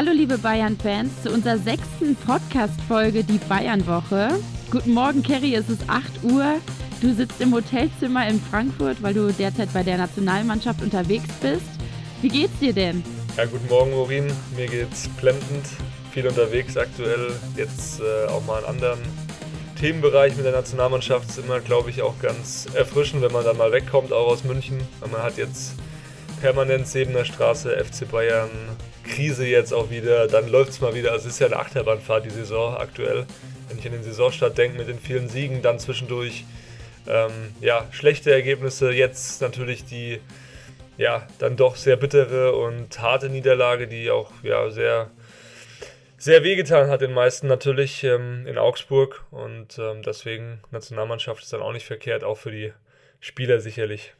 Hallo liebe Bayern-Fans zu unserer sechsten Podcast-Folge, die Bayern-Woche. Guten Morgen, Kerry, es ist 8 Uhr. Du sitzt im Hotelzimmer in Frankfurt, weil du derzeit bei der Nationalmannschaft unterwegs bist. Wie geht's dir denn? Ja, guten Morgen, Morin. Mir geht's blendend. Viel unterwegs aktuell. Jetzt äh, auch mal einen anderen Themenbereich mit der Nationalmannschaft. Ist immer, glaube ich, auch ganz erfrischend, wenn man dann mal wegkommt, auch aus München. Weil man hat jetzt permanent Sebener Straße, FC Bayern, Krise jetzt auch wieder. Dann läuft es mal wieder. Also es ist ja eine Achterbahnfahrt, die Saison aktuell. Wenn ich an den Saisonstart denke mit den vielen Siegen, dann zwischendurch ähm, ja, schlechte Ergebnisse. Jetzt natürlich die ja, dann doch sehr bittere und harte Niederlage, die auch ja, sehr, sehr wehgetan hat den meisten natürlich ähm, in Augsburg. Und ähm, deswegen Nationalmannschaft ist dann auch nicht verkehrt, auch für die Spieler sicherlich.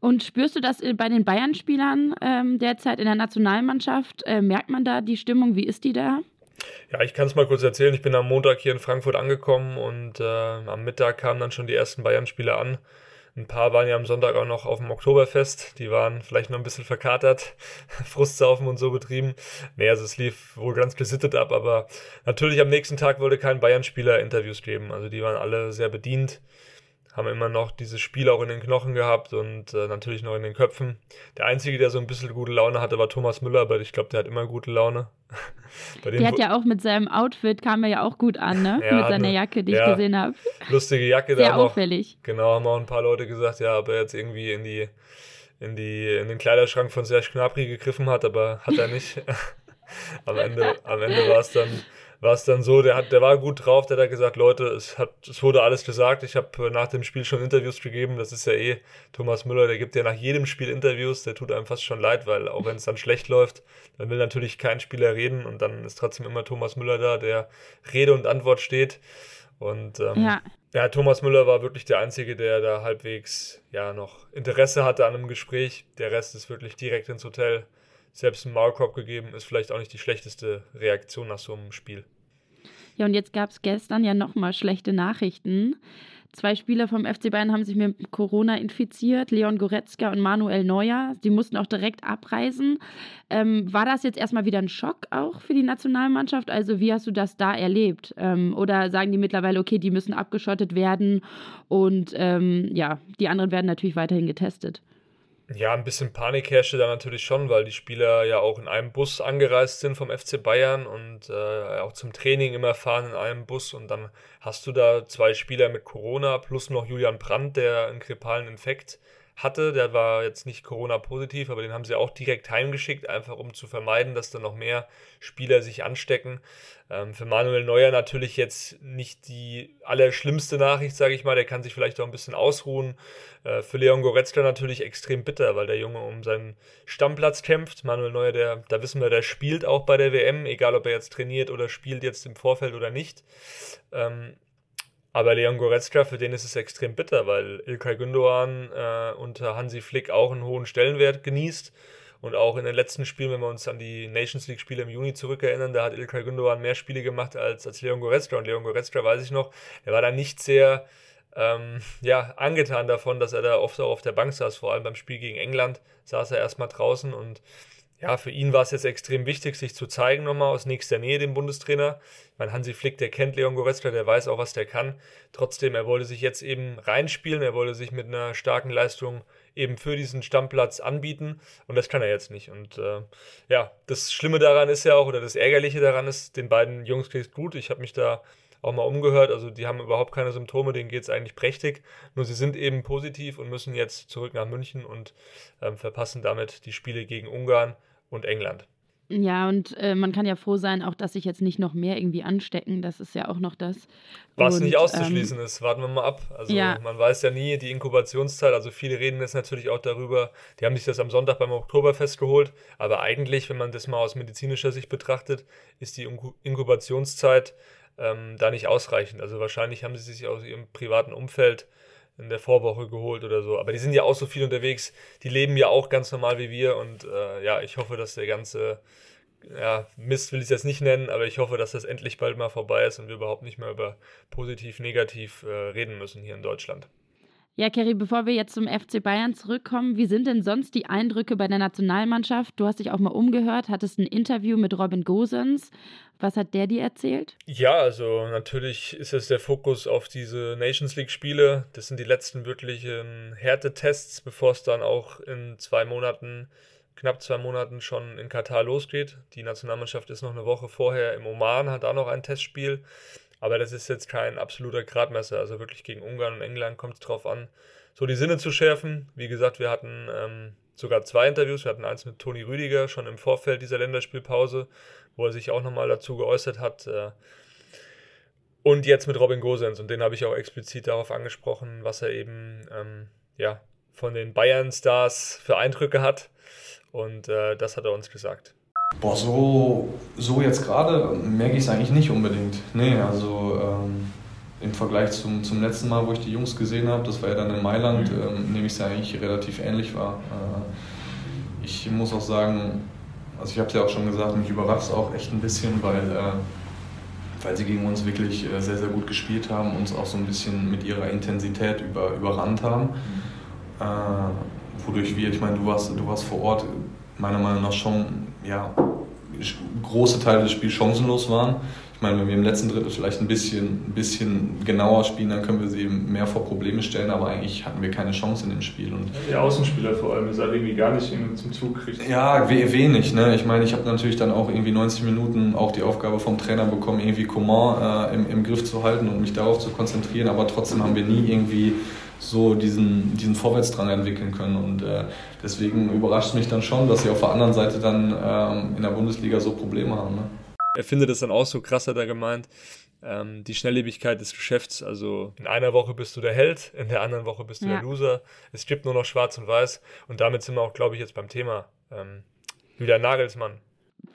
Und spürst du das bei den Bayern-Spielern ähm, derzeit in der Nationalmannschaft? Äh, merkt man da die Stimmung? Wie ist die da? Ja, ich kann es mal kurz erzählen. Ich bin am Montag hier in Frankfurt angekommen und äh, am Mittag kamen dann schon die ersten Bayern-Spieler an. Ein paar waren ja am Sonntag auch noch auf dem Oktoberfest. Die waren vielleicht noch ein bisschen verkatert, Frustsaufen und so betrieben. Nee, also es lief wohl ganz gesittet ab, aber natürlich am nächsten Tag wollte kein Bayern-Spieler Interviews geben. Also die waren alle sehr bedient haben immer noch dieses Spiel auch in den Knochen gehabt und äh, natürlich noch in den Köpfen. Der Einzige, der so ein bisschen gute Laune hatte, war Thomas Müller, aber ich glaube, der hat immer gute Laune. der hat ja auch mit seinem Outfit, kam er ja auch gut an, ne? Ja, mit seiner Jacke, die ja, ich gesehen habe. Lustige Jacke. Sehr da auffällig. Auch, genau, haben auch ein paar Leute gesagt, ja, ob er jetzt irgendwie in die in, die, in den Kleiderschrank von Serge Gnabry gegriffen hat, aber hat er nicht. am Ende, am Ende war es dann war es dann so, der, hat, der war gut drauf, der hat gesagt, Leute, es, hat, es wurde alles gesagt. Ich habe äh, nach dem Spiel schon Interviews gegeben. Das ist ja eh Thomas Müller, der gibt ja nach jedem Spiel Interviews. Der tut einem fast schon leid, weil auch wenn es dann schlecht läuft, dann will natürlich kein Spieler reden und dann ist trotzdem immer Thomas Müller da, der Rede und Antwort steht. Und ähm, ja. ja, Thomas Müller war wirklich der Einzige, der da halbwegs ja noch Interesse hatte an einem Gespräch. Der Rest ist wirklich direkt ins Hotel selbst einen Maulkorb gegeben, ist vielleicht auch nicht die schlechteste Reaktion nach so einem Spiel. Ja, und jetzt gab es gestern ja nochmal schlechte Nachrichten. Zwei Spieler vom FC Bayern haben sich mit Corona infiziert, Leon Goretzka und Manuel Neuer. Die mussten auch direkt abreisen. Ähm, war das jetzt erstmal wieder ein Schock auch für die Nationalmannschaft? Also wie hast du das da erlebt? Ähm, oder sagen die mittlerweile, okay, die müssen abgeschottet werden und ähm, ja, die anderen werden natürlich weiterhin getestet? Ja, ein bisschen Panik herrschte da natürlich schon, weil die Spieler ja auch in einem Bus angereist sind vom FC Bayern und äh, auch zum Training immer fahren in einem Bus. Und dann hast du da zwei Spieler mit Corona plus noch Julian Brandt, der einen grippalen Infekt hatte. Der war jetzt nicht Corona-positiv, aber den haben sie auch direkt heimgeschickt, einfach um zu vermeiden, dass da noch mehr Spieler sich anstecken. Ähm, für Manuel Neuer natürlich jetzt nicht die allerschlimmste Nachricht, sage ich mal. Der kann sich vielleicht auch ein bisschen ausruhen. Äh, für Leon Goretzka natürlich extrem bitter, weil der Junge um seinen Stammplatz kämpft. Manuel Neuer, der, da wissen wir, der spielt auch bei der WM, egal ob er jetzt trainiert oder spielt jetzt im Vorfeld oder nicht. Ähm, aber Leon Goretzka, für den ist es extrem bitter, weil Ilkay Gündoğan äh, unter Hansi Flick auch einen hohen Stellenwert genießt. Und auch in den letzten Spielen, wenn wir uns an die Nations League-Spiele im Juni zurückerinnern, da hat Ilkay Gündoğan mehr Spiele gemacht als, als Leon Goretzka. Und Leon Goretzka, weiß ich noch, der war da nicht sehr ähm, ja, angetan davon, dass er da oft auch auf der Bank saß. Vor allem beim Spiel gegen England saß er erstmal draußen und ja, für ihn war es jetzt extrem wichtig, sich zu zeigen nochmal aus nächster Nähe, dem Bundestrainer. Ich meine, Hansi Flick, der kennt Leon Goretzka, der weiß auch, was der kann. Trotzdem, er wollte sich jetzt eben reinspielen, er wollte sich mit einer starken Leistung eben für diesen Stammplatz anbieten und das kann er jetzt nicht. Und äh, ja, das Schlimme daran ist ja auch, oder das Ärgerliche daran ist, den beiden Jungs geht es gut. Ich habe mich da auch mal umgehört. Also die haben überhaupt keine Symptome, denen geht es eigentlich prächtig. Nur sie sind eben positiv und müssen jetzt zurück nach München und ähm, verpassen damit die Spiele gegen Ungarn und England. Ja, und äh, man kann ja froh sein, auch dass sich jetzt nicht noch mehr irgendwie anstecken. Das ist ja auch noch das. Was und, nicht auszuschließen ähm, ist, warten wir mal ab. Also ja. man weiß ja nie die Inkubationszeit. Also viele reden jetzt natürlich auch darüber, die haben sich das am Sonntag beim Oktoberfest geholt. Aber eigentlich, wenn man das mal aus medizinischer Sicht betrachtet, ist die Inkubationszeit ähm, da nicht ausreichend. Also wahrscheinlich haben sie sich aus ihrem privaten Umfeld in der Vorwoche geholt oder so. Aber die sind ja auch so viel unterwegs. Die leben ja auch ganz normal wie wir. Und äh, ja, ich hoffe, dass der ganze ja, Mist will ich es jetzt nicht nennen, aber ich hoffe, dass das endlich bald mal vorbei ist und wir überhaupt nicht mehr über positiv, negativ äh, reden müssen hier in Deutschland. Ja, Kerry, bevor wir jetzt zum FC Bayern zurückkommen, wie sind denn sonst die Eindrücke bei der Nationalmannschaft? Du hast dich auch mal umgehört, hattest ein Interview mit Robin Gosens. Was hat der dir erzählt? Ja, also natürlich ist es der Fokus auf diese Nations League-Spiele. Das sind die letzten wirklichen Härtetests, bevor es dann auch in zwei Monaten, knapp zwei Monaten schon in Katar losgeht. Die Nationalmannschaft ist noch eine Woche vorher im Oman, hat da noch ein Testspiel. Aber das ist jetzt kein absoluter Gradmesser. Also wirklich gegen Ungarn und England kommt es drauf an, so die Sinne zu schärfen. Wie gesagt, wir hatten ähm, sogar zwei Interviews. Wir hatten eins mit Toni Rüdiger schon im Vorfeld dieser Länderspielpause, wo er sich auch nochmal dazu geäußert hat. Äh, und jetzt mit Robin Gosens. Und den habe ich auch explizit darauf angesprochen, was er eben ähm, ja, von den Bayern-Stars für Eindrücke hat. Und äh, das hat er uns gesagt. Boah, so, so jetzt gerade merke ich es eigentlich nicht unbedingt. Nee, also ähm, im Vergleich zum, zum letzten Mal, wo ich die Jungs gesehen habe, das war ja dann in Mailand, mhm. ähm, nehme ich es ja eigentlich relativ ähnlich wahr. Äh, ich muss auch sagen, also ich habe es ja auch schon gesagt, mich überrascht es auch echt ein bisschen, weil, äh, weil sie gegen uns wirklich äh, sehr, sehr gut gespielt haben, uns auch so ein bisschen mit ihrer Intensität über, überrannt haben. Mhm. Äh, wodurch wir, ich meine, du warst, du warst vor Ort, meiner Meinung nach schon ja, große Teile des Spiels chancenlos waren. Ich meine, wenn wir im letzten Drittel vielleicht ein bisschen, ein bisschen genauer spielen, dann können wir sie mehr vor Probleme stellen, aber eigentlich hatten wir keine Chance in dem Spiel. Und die Außenspieler vor allem, ist halt irgendwie gar nicht zum Zug kriegt. Ja, wenig. Ne? Ich meine, ich habe natürlich dann auch irgendwie 90 Minuten auch die Aufgabe vom Trainer bekommen, irgendwie Coman äh, im, im Griff zu halten und mich darauf zu konzentrieren, aber trotzdem haben wir nie irgendwie so diesen, diesen Vorwärtsdrang entwickeln können. Und äh, deswegen überrascht es mich dann schon, dass sie auf der anderen Seite dann ähm, in der Bundesliga so Probleme haben. Ne? Er findet es dann auch so krass, hat er gemeint. Ähm, die Schnelllebigkeit des Geschäfts. Also in einer Woche bist du der Held, in der anderen Woche bist du ja. der Loser. Es gibt nur noch Schwarz und Weiß. Und damit sind wir auch, glaube ich, jetzt beim Thema. Ähm, wieder Nagelsmann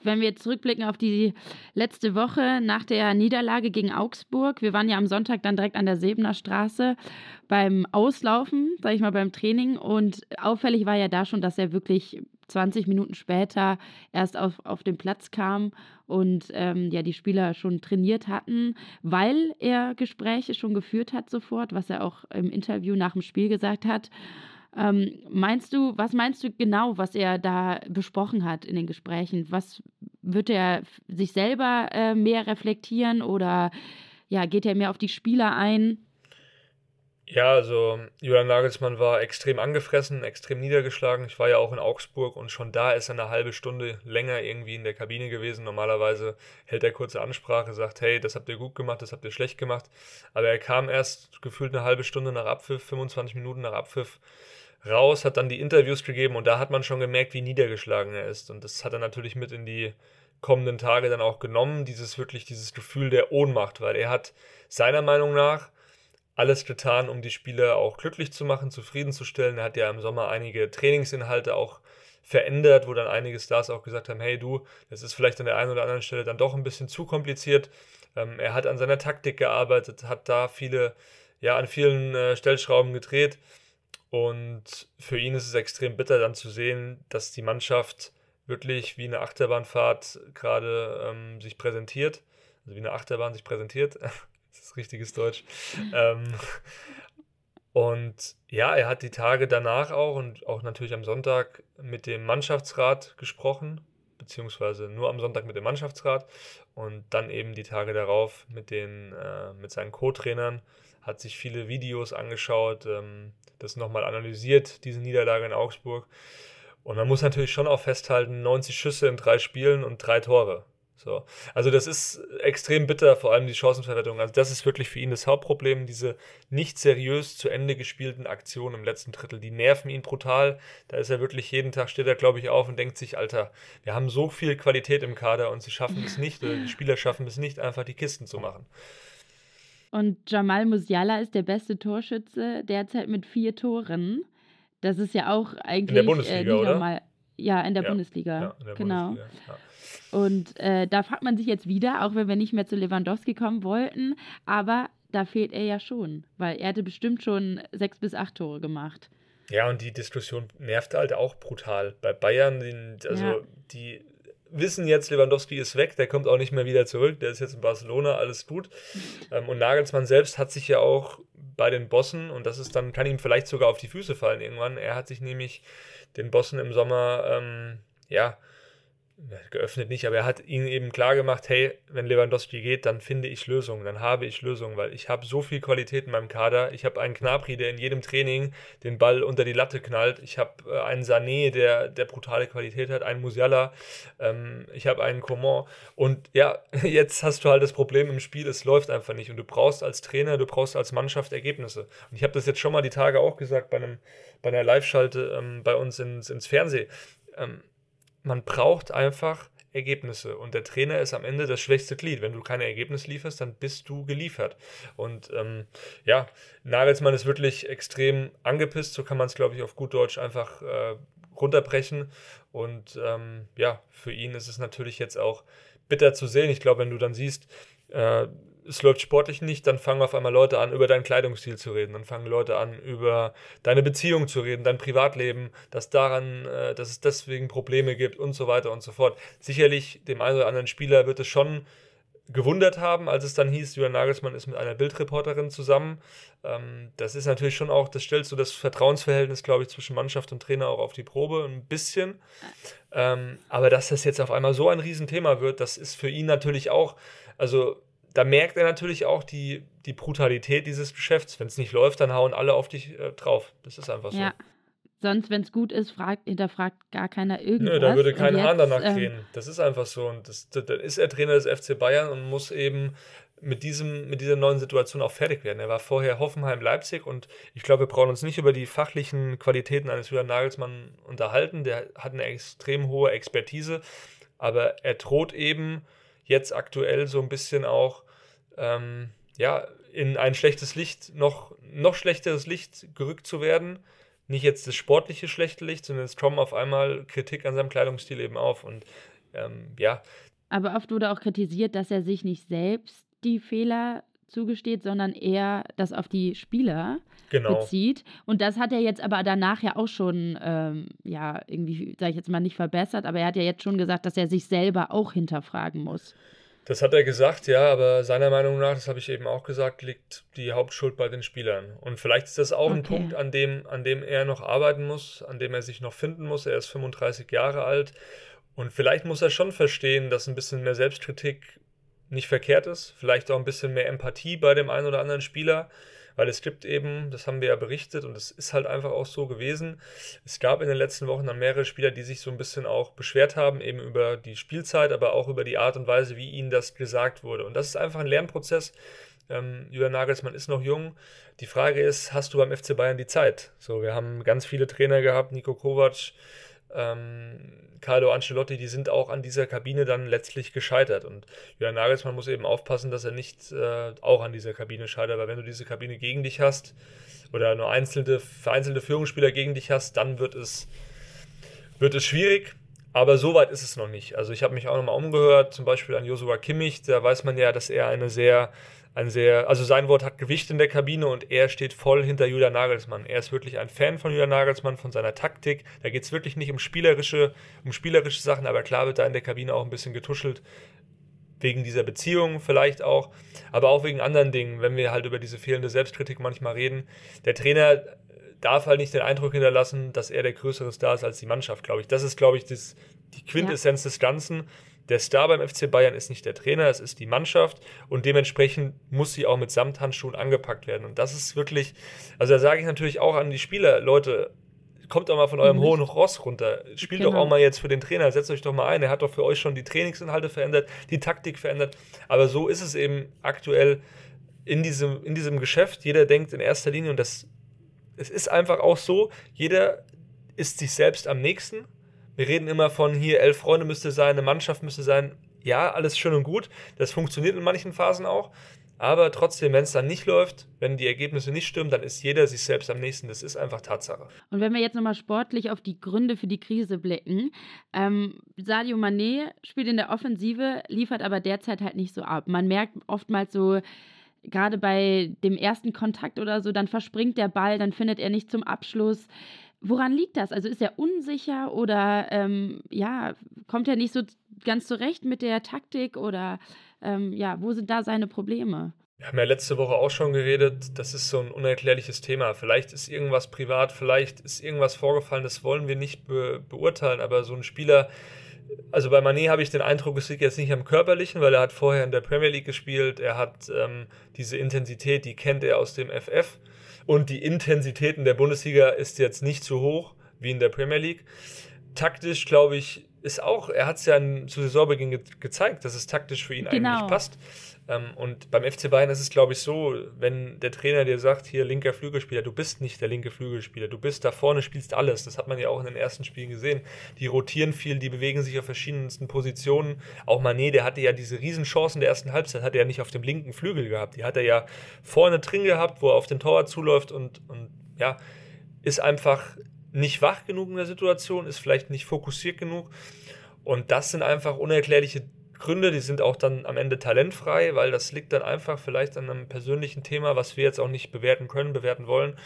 wenn wir zurückblicken auf die letzte Woche nach der Niederlage gegen Augsburg, wir waren ja am Sonntag dann direkt an der Sebener Straße beim Auslaufen, sage ich mal, beim Training. Und auffällig war ja da schon, dass er wirklich 20 Minuten später erst auf, auf den Platz kam und ähm, ja die Spieler schon trainiert hatten, weil er Gespräche schon geführt hat sofort, was er auch im Interview nach dem Spiel gesagt hat. Ähm, meinst du, was meinst du genau, was er da besprochen hat in den Gesprächen? Was wird er sich selber äh, mehr reflektieren oder ja, geht er mehr auf die Spieler ein? Ja, also Julian Nagelsmann war extrem angefressen, extrem niedergeschlagen. Ich war ja auch in Augsburg und schon da ist er eine halbe Stunde länger irgendwie in der Kabine gewesen. Normalerweise hält er kurze Ansprache, sagt, hey, das habt ihr gut gemacht, das habt ihr schlecht gemacht. Aber er kam erst gefühlt eine halbe Stunde nach Abpfiff, 25 Minuten nach Abpfiff raus, hat dann die Interviews gegeben und da hat man schon gemerkt, wie niedergeschlagen er ist. Und das hat er natürlich mit in die kommenden Tage dann auch genommen, dieses wirklich, dieses Gefühl der Ohnmacht, weil er hat seiner Meinung nach alles getan, um die Spieler auch glücklich zu machen, zufriedenzustellen. Er hat ja im Sommer einige Trainingsinhalte auch verändert, wo dann einige Stars auch gesagt haben, hey du, das ist vielleicht an der einen oder anderen Stelle dann doch ein bisschen zu kompliziert. Ähm, er hat an seiner Taktik gearbeitet, hat da viele, ja, an vielen äh, Stellschrauben gedreht. Und für ihn ist es extrem bitter dann zu sehen, dass die Mannschaft wirklich wie eine Achterbahnfahrt gerade ähm, sich präsentiert. Also wie eine Achterbahn sich präsentiert. das ist richtiges Deutsch. ähm, und ja, er hat die Tage danach auch und auch natürlich am Sonntag mit dem Mannschaftsrat gesprochen, beziehungsweise nur am Sonntag mit dem Mannschaftsrat und dann eben die Tage darauf mit, den, äh, mit seinen Co-Trainern, hat sich viele Videos angeschaut, ähm, das nochmal analysiert, diese Niederlage in Augsburg. Und man muss natürlich schon auch festhalten, 90 Schüsse in drei Spielen und drei Tore. So. Also das ist extrem bitter, vor allem die Chancenverwertung. Also das ist wirklich für ihn das Hauptproblem, diese nicht seriös zu Ende gespielten Aktionen im letzten Drittel. Die nerven ihn brutal. Da ist er wirklich jeden Tag, steht er glaube ich auf und denkt sich, Alter, wir haben so viel Qualität im Kader und sie schaffen es nicht, oder die Spieler schaffen es nicht, einfach die Kisten zu machen. Und Jamal Musiala ist der beste Torschütze derzeit mit vier Toren. Das ist ja auch eigentlich in der Bundesliga, äh, oder? Mal, ja, in der ja, Bundesliga. Ja, in der genau. Bundesliga, ja. Und äh, da fragt man sich jetzt wieder, auch wenn wir nicht mehr zu Lewandowski kommen wollten, aber da fehlt er ja schon, weil er hätte bestimmt schon sechs bis acht Tore gemacht. Ja, und die Diskussion nervt halt auch brutal. Bei Bayern, also die wissen jetzt, Lewandowski ist weg, der kommt auch nicht mehr wieder zurück, der ist jetzt in Barcelona, alles gut. Ähm, und Nagelsmann selbst hat sich ja auch bei den Bossen und das ist dann, kann ihm vielleicht sogar auf die Füße fallen irgendwann. Er hat sich nämlich den Bossen im Sommer, ähm, ja, geöffnet nicht, aber er hat ihnen eben klar gemacht, hey, wenn Lewandowski geht, dann finde ich Lösungen, dann habe ich Lösungen, weil ich habe so viel Qualität in meinem Kader. Ich habe einen Knapri, der in jedem Training den Ball unter die Latte knallt. Ich habe äh, einen Sané, der, der brutale Qualität hat, einen Musiala. Ähm, ich habe einen Coman. Und ja, jetzt hast du halt das Problem im Spiel, es läuft einfach nicht. Und du brauchst als Trainer, du brauchst als Mannschaft Ergebnisse. Und ich habe das jetzt schon mal die Tage auch gesagt bei, einem, bei einer Live-Schalte ähm, bei uns ins, ins Fernsehen. Ähm, man braucht einfach Ergebnisse. Und der Trainer ist am Ende das schwächste Glied. Wenn du keine Ergebnisse lieferst, dann bist du geliefert. Und ähm, ja, Nagelsmann ist wirklich extrem angepisst. So kann man es, glaube ich, auf gut Deutsch einfach äh, runterbrechen. Und ähm, ja, für ihn ist es natürlich jetzt auch bitter zu sehen. Ich glaube, wenn du dann siehst, äh, es läuft sportlich nicht, dann fangen auf einmal Leute an, über deinen Kleidungsstil zu reden. Dann fangen Leute an, über deine Beziehung zu reden, dein Privatleben, dass daran, äh, dass es deswegen Probleme gibt und so weiter und so fort. Sicherlich, dem einen oder anderen Spieler wird es schon gewundert haben, als es dann hieß, Julian Nagelsmann ist mit einer Bildreporterin zusammen. Ähm, das ist natürlich schon auch, das stellt so das Vertrauensverhältnis, glaube ich, zwischen Mannschaft und Trainer auch auf die Probe, ein bisschen. Ähm, aber dass das jetzt auf einmal so ein Riesenthema wird, das ist für ihn natürlich auch, also da merkt er natürlich auch die, die Brutalität dieses Geschäfts. Wenn es nicht läuft, dann hauen alle auf dich äh, drauf. Das ist einfach so. Ja. Sonst, wenn es gut ist, fragt, hinterfragt gar keiner irgendwas. Nö, da würde kein Hahn danach ähm, drehen. Das ist einfach so. Und das, das, dann ist er Trainer des FC Bayern und muss eben mit, diesem, mit dieser neuen Situation auch fertig werden. Er war vorher Hoffenheim-Leipzig und ich glaube, wir brauchen uns nicht über die fachlichen Qualitäten eines Julian Nagelsmann unterhalten. Der hat eine extrem hohe Expertise, aber er droht eben jetzt aktuell so ein bisschen auch ähm, ja, in ein schlechtes Licht, noch, noch schlechteres Licht gerückt zu werden. Nicht jetzt das sportliche schlechte Licht, sondern es kommen auf einmal Kritik an seinem Kleidungsstil eben auf. Und ähm, ja. Aber oft wurde auch kritisiert, dass er sich nicht selbst die Fehler zugesteht, sondern eher das auf die Spieler genau. bezieht. Und das hat er jetzt aber danach ja auch schon, ähm, ja, irgendwie, sage ich jetzt mal, nicht verbessert, aber er hat ja jetzt schon gesagt, dass er sich selber auch hinterfragen muss. Das hat er gesagt, ja, aber seiner Meinung nach, das habe ich eben auch gesagt, liegt die Hauptschuld bei den Spielern. Und vielleicht ist das auch okay. ein Punkt, an dem, an dem er noch arbeiten muss, an dem er sich noch finden muss. Er ist 35 Jahre alt und vielleicht muss er schon verstehen, dass ein bisschen mehr Selbstkritik nicht verkehrt ist. Vielleicht auch ein bisschen mehr Empathie bei dem einen oder anderen Spieler weil es gibt eben, das haben wir ja berichtet und es ist halt einfach auch so gewesen, es gab in den letzten Wochen dann mehrere Spieler, die sich so ein bisschen auch beschwert haben, eben über die Spielzeit, aber auch über die Art und Weise, wie ihnen das gesagt wurde. Und das ist einfach ein Lernprozess. Ähm, Julian Nagelsmann ist noch jung. Die Frage ist, hast du beim FC Bayern die Zeit? So, wir haben ganz viele Trainer gehabt, Nico Kovac, ähm, Carlo Ancelotti, die sind auch an dieser Kabine dann letztlich gescheitert. Und Jürgen Nagelsmann muss eben aufpassen, dass er nicht äh, auch an dieser Kabine scheitert, weil wenn du diese Kabine gegen dich hast oder nur einzelne, vereinzelte Führungsspieler gegen dich hast, dann wird es, wird es schwierig. Aber so weit ist es noch nicht. Also ich habe mich auch nochmal umgehört, zum Beispiel an Joshua Kimmich, da weiß man ja, dass er eine sehr ein sehr, also sein Wort hat Gewicht in der Kabine und er steht voll hinter Julian Nagelsmann. Er ist wirklich ein Fan von Julian Nagelsmann, von seiner Taktik. Da geht es wirklich nicht um spielerische, um spielerische Sachen, aber klar wird da in der Kabine auch ein bisschen getuschelt. Wegen dieser Beziehung vielleicht auch, aber auch wegen anderen Dingen, wenn wir halt über diese fehlende Selbstkritik manchmal reden. Der Trainer darf halt nicht den Eindruck hinterlassen, dass er der größere Star ist als die Mannschaft, glaube ich. Das ist, glaube ich, das, die Quintessenz ja. des Ganzen der Star beim FC Bayern ist nicht der Trainer, es ist die Mannschaft und dementsprechend muss sie auch mit Samthandschuhen angepackt werden. Und das ist wirklich, also da sage ich natürlich auch an die Spieler, Leute, kommt doch mal von eurem mhm. hohen Ross runter. Spielt genau. doch auch mal jetzt für den Trainer, setzt euch doch mal ein. Er hat doch für euch schon die Trainingsinhalte verändert, die Taktik verändert. Aber so ist es eben aktuell in diesem, in diesem Geschäft. Jeder denkt in erster Linie, und das es ist einfach auch so, jeder ist sich selbst am nächsten wir reden immer von hier, elf Freunde müsste sein, eine Mannschaft müsste sein. Ja, alles schön und gut. Das funktioniert in manchen Phasen auch. Aber trotzdem, wenn es dann nicht läuft, wenn die Ergebnisse nicht stimmen, dann ist jeder sich selbst am nächsten. Das ist einfach Tatsache. Und wenn wir jetzt nochmal sportlich auf die Gründe für die Krise blicken, ähm, Sadio Mané spielt in der Offensive, liefert aber derzeit halt nicht so ab. Man merkt oftmals so, gerade bei dem ersten Kontakt oder so, dann verspringt der Ball, dann findet er nicht zum Abschluss. Woran liegt das? Also ist er unsicher oder ähm, ja, kommt er nicht so ganz zurecht mit der Taktik oder ähm, ja, wo sind da seine Probleme? Wir haben ja letzte Woche auch schon geredet, das ist so ein unerklärliches Thema. Vielleicht ist irgendwas privat, vielleicht ist irgendwas vorgefallen, das wollen wir nicht be beurteilen, aber so ein Spieler, also bei Manet habe ich den Eindruck, es liegt jetzt nicht am Körperlichen, weil er hat vorher in der Premier League gespielt, er hat ähm, diese Intensität, die kennt er aus dem FF und die Intensität in der Bundesliga ist jetzt nicht so hoch wie in der Premier League. Taktisch, glaube ich, ist auch, er hat es ja zu Saisonbeginn ge gezeigt, dass es taktisch für ihn genau. eigentlich passt. Ähm, und beim FC Bayern ist es, glaube ich, so, wenn der Trainer dir sagt, hier linker Flügelspieler, du bist nicht der linke Flügelspieler, du bist da vorne, spielst alles. Das hat man ja auch in den ersten Spielen gesehen. Die rotieren viel, die bewegen sich auf verschiedensten Positionen. Auch Manet, der hatte ja diese Riesenchancen der ersten Halbzeit, hat er ja nicht auf dem linken Flügel gehabt. Die hat er ja vorne drin gehabt, wo er auf den Torwart zuläuft und, und ja, ist einfach nicht wach genug in der Situation, ist vielleicht nicht fokussiert genug. Und das sind einfach unerklärliche Gründe, die sind auch dann am Ende talentfrei, weil das liegt dann einfach vielleicht an einem persönlichen Thema, was wir jetzt auch nicht bewerten können, bewerten wollen.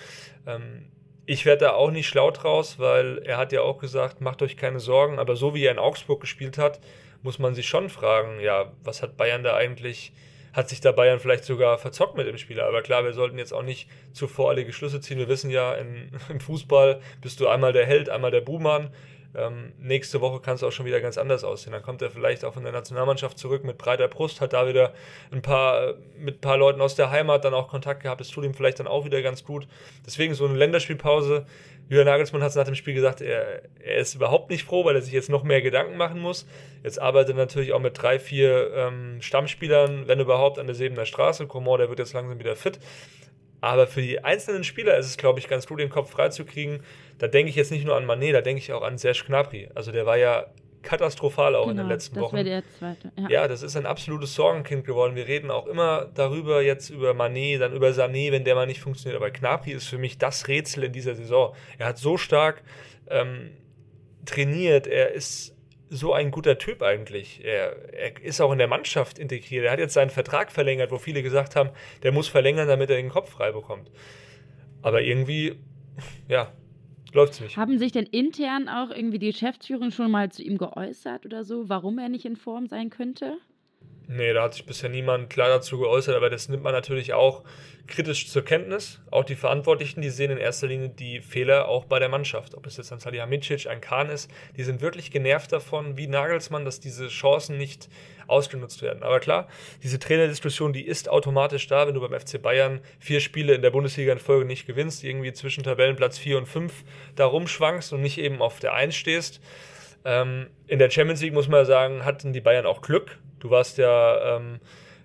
Ähm, ich werde da auch nicht schlau draus, weil er hat ja auch gesagt, macht euch keine Sorgen, aber so wie er in Augsburg gespielt hat, muss man sich schon fragen, ja, was hat Bayern da eigentlich, hat sich da Bayern vielleicht sogar verzockt mit dem Spieler? Aber klar, wir sollten jetzt auch nicht zu voreilige Schlüsse ziehen. Wir wissen ja, in, im Fußball bist du einmal der Held, einmal der Buhmann. Ähm, nächste Woche kann es auch schon wieder ganz anders aussehen. Dann kommt er vielleicht auch von der Nationalmannschaft zurück mit breiter Brust, hat da wieder ein paar, mit ein paar Leuten aus der Heimat dann auch Kontakt gehabt. Das tut ihm vielleicht dann auch wieder ganz gut. Deswegen so eine Länderspielpause. Julian Nagelsmann hat es nach dem Spiel gesagt, er, er, ist überhaupt nicht froh, weil er sich jetzt noch mehr Gedanken machen muss. Jetzt arbeitet er natürlich auch mit drei, vier ähm, Stammspielern, wenn überhaupt, an der Sebener Straße. Coman, der wird jetzt langsam wieder fit. Aber für die einzelnen Spieler ist es, glaube ich, ganz gut, den Kopf freizukriegen. Da denke ich jetzt nicht nur an Manet, da denke ich auch an Serge Gnabry. Also der war ja katastrophal auch genau, in den genau, letzten das Wochen. Der zweite. Ja. ja. das ist ein absolutes Sorgenkind geworden. Wir reden auch immer darüber, jetzt über Manet, dann über Sané, wenn der mal nicht funktioniert. Aber Gnabry ist für mich das Rätsel in dieser Saison. Er hat so stark ähm, trainiert, er ist so ein guter Typ eigentlich. Er, er, ist auch in der Mannschaft integriert. Er hat jetzt seinen Vertrag verlängert, wo viele gesagt haben, der muss verlängern, damit er den Kopf frei bekommt. Aber irgendwie, ja, läuft es nicht. Haben sich denn intern auch irgendwie die Geschäftsführung schon mal zu ihm geäußert oder so, warum er nicht in Form sein könnte? Nee, da hat sich bisher niemand klar dazu geäußert, aber das nimmt man natürlich auch kritisch zur Kenntnis. Auch die Verantwortlichen, die sehen in erster Linie die Fehler auch bei der Mannschaft. Ob es jetzt ein Salihamidzic, ein Kahn ist, die sind wirklich genervt davon, wie Nagelsmann, dass diese Chancen nicht ausgenutzt werden. Aber klar, diese Trainerdiskussion, die ist automatisch da, wenn du beim FC Bayern vier Spiele in der Bundesliga in Folge nicht gewinnst, irgendwie zwischen Tabellenplatz 4 und 5 da rumschwankst und nicht eben auf der 1 stehst. Ähm, in der Champions League muss man sagen, hatten die Bayern auch Glück. Du warst ja, ähm,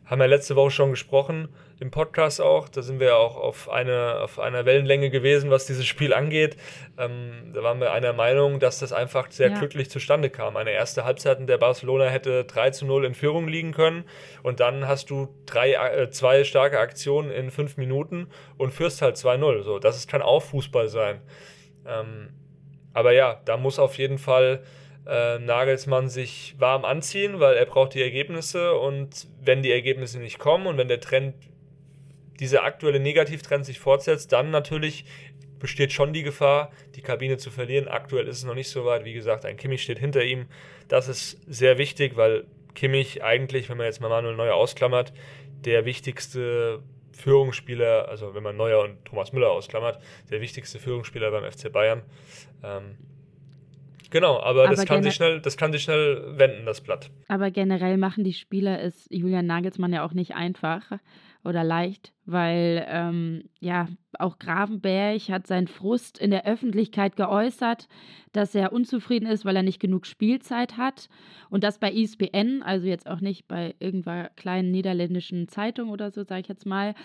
haben ja letzte Woche schon gesprochen, im Podcast auch. Da sind wir auch auf, eine, auf einer Wellenlänge gewesen, was dieses Spiel angeht. Ähm, da waren wir einer Meinung, dass das einfach sehr ja. glücklich zustande kam. Eine erste Halbzeit, in der Barcelona hätte 3 zu 0 in Führung liegen können. Und dann hast du drei, äh, zwei starke Aktionen in fünf Minuten und führst halt 2-0. So, das kann auch Fußball sein. Ähm, aber ja, da muss auf jeden Fall äh, Nagelsmann sich warm anziehen, weil er braucht die Ergebnisse und wenn die Ergebnisse nicht kommen und wenn der Trend, dieser aktuelle Negativtrend sich fortsetzt, dann natürlich besteht schon die Gefahr, die Kabine zu verlieren. Aktuell ist es noch nicht so weit. Wie gesagt, ein Kimmich steht hinter ihm. Das ist sehr wichtig, weil Kimmich eigentlich, wenn man jetzt mal Manuel Neuer ausklammert, der wichtigste Führungsspieler, also wenn man Neuer und Thomas Müller ausklammert, der wichtigste Führungsspieler beim FC Bayern. Ähm, Genau, aber, aber das, kann sich schnell, das kann sich schnell wenden, das Blatt. Aber generell machen die Spieler es Julian Nagelsmann ja auch nicht einfach oder leicht, weil ähm, ja auch Gravenberg hat seinen Frust in der Öffentlichkeit geäußert, dass er unzufrieden ist, weil er nicht genug Spielzeit hat und das bei ESPN, also jetzt auch nicht bei irgendeiner kleinen niederländischen Zeitung oder so, sage ich jetzt mal.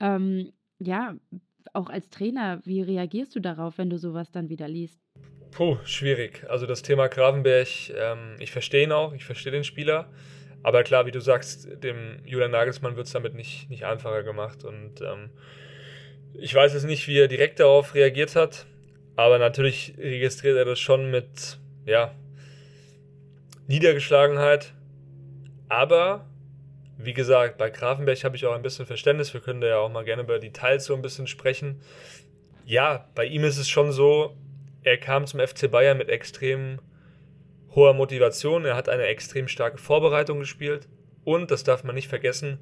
Ähm, ja, auch als Trainer, wie reagierst du darauf, wenn du sowas dann wieder liest? Puh, schwierig. Also das Thema Gravenberg, ähm, ich verstehe ihn auch, ich verstehe den Spieler. Aber klar, wie du sagst, dem Julian Nagelsmann wird es damit nicht, nicht einfacher gemacht. Und ähm, ich weiß jetzt nicht, wie er direkt darauf reagiert hat. Aber natürlich registriert er das schon mit, ja, Niedergeschlagenheit. Aber, wie gesagt, bei Grafenberg habe ich auch ein bisschen Verständnis. Wir können da ja auch mal gerne über Details so ein bisschen sprechen. Ja, bei ihm ist es schon so, er kam zum FC Bayern mit extrem hoher Motivation. Er hat eine extrem starke Vorbereitung gespielt. Und, das darf man nicht vergessen,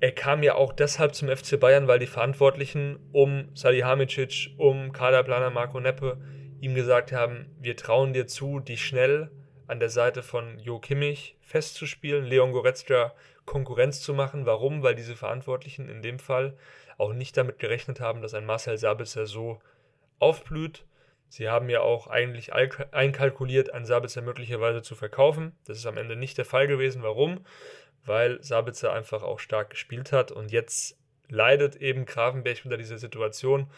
er kam ja auch deshalb zum FC Bayern, weil die Verantwortlichen um Salihamidzic, um Kaderplaner Marco Neppe ihm gesagt haben, wir trauen dir zu, dich schnell an der Seite von Jo Kimmich festzuspielen, Leon Goretzka Konkurrenz zu machen. Warum? Weil diese Verantwortlichen in dem Fall auch nicht damit gerechnet haben, dass ein Marcel Sabitzer so aufblüht. Sie haben ja auch eigentlich einkalkuliert, einen Sabitzer möglicherweise zu verkaufen. Das ist am Ende nicht der Fall gewesen. Warum? Weil Sabitzer einfach auch stark gespielt hat und jetzt leidet eben Grafenberg unter dieser Situation.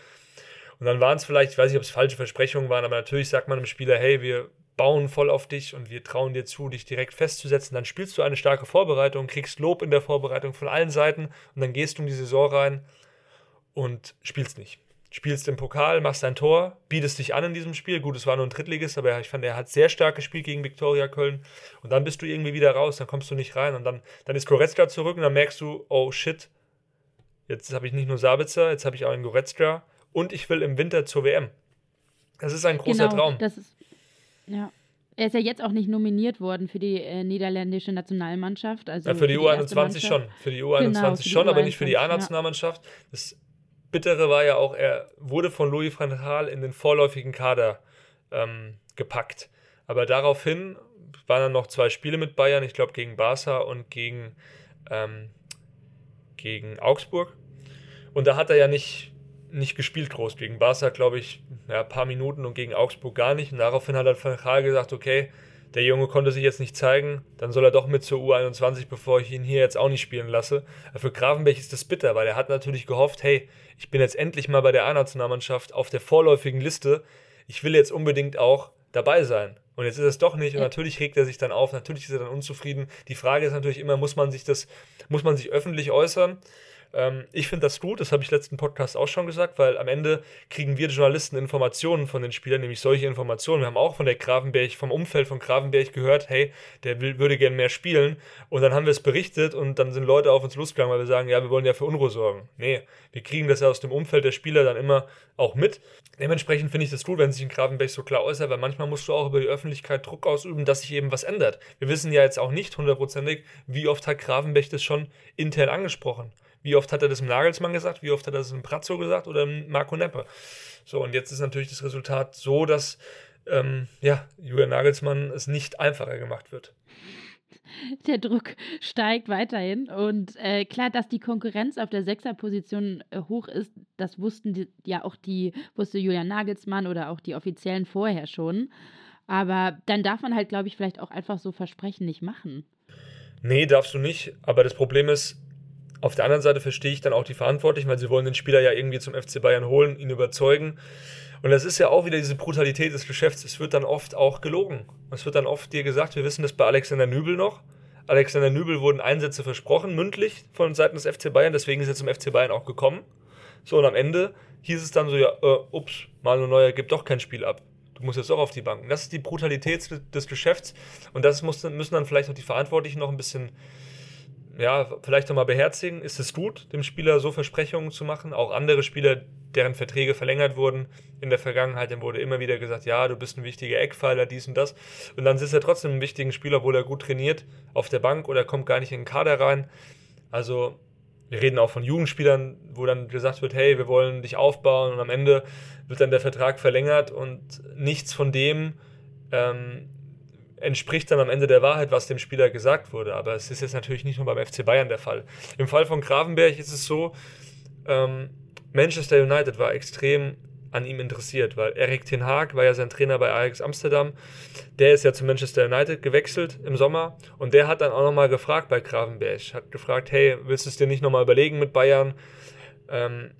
Und dann waren es vielleicht, ich weiß nicht, ob es falsche Versprechungen waren, aber natürlich sagt man dem Spieler, hey, wir bauen voll auf dich und wir trauen dir zu, dich direkt festzusetzen. Dann spielst du eine starke Vorbereitung, kriegst Lob in der Vorbereitung von allen Seiten und dann gehst du in die Saison rein und spielst nicht. Spielst im Pokal, machst ein Tor, bietest dich an in diesem Spiel. Gut, es war nur ein Drittligist, aber ich fand, er hat sehr stark gespielt gegen Viktoria Köln. Und dann bist du irgendwie wieder raus, dann kommst du nicht rein. Und dann, dann ist Goretzka zurück und dann merkst du, oh shit, jetzt habe ich nicht nur Sabitzer, jetzt habe ich auch einen Goretzka und ich will im Winter zur WM. Das ist ein großer genau, Traum. Das ist, ja. Er ist ja jetzt auch nicht nominiert worden für die äh, niederländische Nationalmannschaft. Also ja, für, für die, U21 schon. Für die U21 genau, schon, die aber nicht für die A-Nationalmannschaft. Ja. Das Bittere war ja auch, er wurde von Louis van Gaal in den vorläufigen Kader ähm, gepackt. Aber daraufhin waren dann noch zwei Spiele mit Bayern, ich glaube gegen Barca und gegen, ähm, gegen Augsburg. Und da hat er ja nicht nicht gespielt groß. Gegen Barca, glaube ich, ja, ein paar Minuten und gegen Augsburg gar nicht. Und daraufhin hat er Van Gaal gesagt, okay, der Junge konnte sich jetzt nicht zeigen, dann soll er doch mit zur U21, bevor ich ihn hier jetzt auch nicht spielen lasse. Für Gravenberg ist das bitter, weil er hat natürlich gehofft, hey, ich bin jetzt endlich mal bei der A-Nationalmannschaft auf der vorläufigen Liste. Ich will jetzt unbedingt auch dabei sein. Und jetzt ist es doch nicht. Und natürlich regt er sich dann auf. Natürlich ist er dann unzufrieden. Die Frage ist natürlich immer, muss man sich das, muss man sich öffentlich äußern? Ähm, ich finde das gut, das habe ich letzten Podcast auch schon gesagt, weil am Ende kriegen wir Journalisten Informationen von den Spielern, nämlich solche Informationen. Wir haben auch von der Gravenberg, vom Umfeld von Gravenberg gehört, hey, der will, würde gerne mehr spielen. Und dann haben wir es berichtet und dann sind Leute auf uns losgegangen, weil wir sagen, ja, wir wollen ja für Unruhe sorgen. Nee, wir kriegen das ja aus dem Umfeld der Spieler dann immer auch mit. Dementsprechend finde ich das gut, wenn sich ein Gravenberg so klar äußert, weil manchmal musst du auch über die Öffentlichkeit Druck ausüben, dass sich eben was ändert. Wir wissen ja jetzt auch nicht hundertprozentig, wie oft hat Gravenberg das schon intern angesprochen. Wie oft hat er das im Nagelsmann gesagt? Wie oft hat er das im Pratzo gesagt oder im Marco Neppe? So, und jetzt ist natürlich das Resultat so, dass ähm, ja, Julian Nagelsmann es nicht einfacher gemacht wird. Der Druck steigt weiterhin. Und äh, klar, dass die Konkurrenz auf der Sechserposition äh, hoch ist, das wussten die, ja auch die, wusste Julian Nagelsmann oder auch die Offiziellen vorher schon. Aber dann darf man halt, glaube ich, vielleicht auch einfach so Versprechen nicht machen. Nee, darfst du nicht. Aber das Problem ist, auf der anderen Seite verstehe ich dann auch die Verantwortlichen, weil sie wollen den Spieler ja irgendwie zum FC Bayern holen, ihn überzeugen. Und das ist ja auch wieder diese Brutalität des Geschäfts. Es wird dann oft auch gelogen. Es wird dann oft dir gesagt, wir wissen das bei Alexander Nübel noch. Alexander Nübel wurden Einsätze versprochen, mündlich von Seiten des FC Bayern, deswegen ist er zum FC Bayern auch gekommen. So, und am Ende hieß es dann so, ja, äh, ups, Manuel Neuer gibt doch kein Spiel ab. Du musst jetzt doch auf die Bank. Und das ist die Brutalität des Geschäfts. Und das muss, müssen dann vielleicht auch die Verantwortlichen noch ein bisschen ja, vielleicht nochmal beherzigen. Ist es gut, dem Spieler so Versprechungen zu machen? Auch andere Spieler, deren Verträge verlängert wurden in der Vergangenheit, dem wurde immer wieder gesagt, ja, du bist ein wichtiger Eckpfeiler, dies und das. Und dann ist er trotzdem ein wichtiger Spieler, obwohl er gut trainiert auf der Bank oder kommt gar nicht in den Kader rein. Also wir reden auch von Jugendspielern, wo dann gesagt wird, hey, wir wollen dich aufbauen und am Ende wird dann der Vertrag verlängert und nichts von dem ähm, entspricht dann am Ende der Wahrheit, was dem Spieler gesagt wurde. Aber es ist jetzt natürlich nicht nur beim FC Bayern der Fall. Im Fall von Gravenberg ist es so, ähm, Manchester United war extrem an ihm interessiert, weil Erik Ten Haag war ja sein Trainer bei Ajax Amsterdam. Der ist ja zu Manchester United gewechselt im Sommer und der hat dann auch nochmal gefragt bei Gravenberg, hat gefragt, hey, willst du es dir nicht nochmal überlegen mit Bayern? Ähm,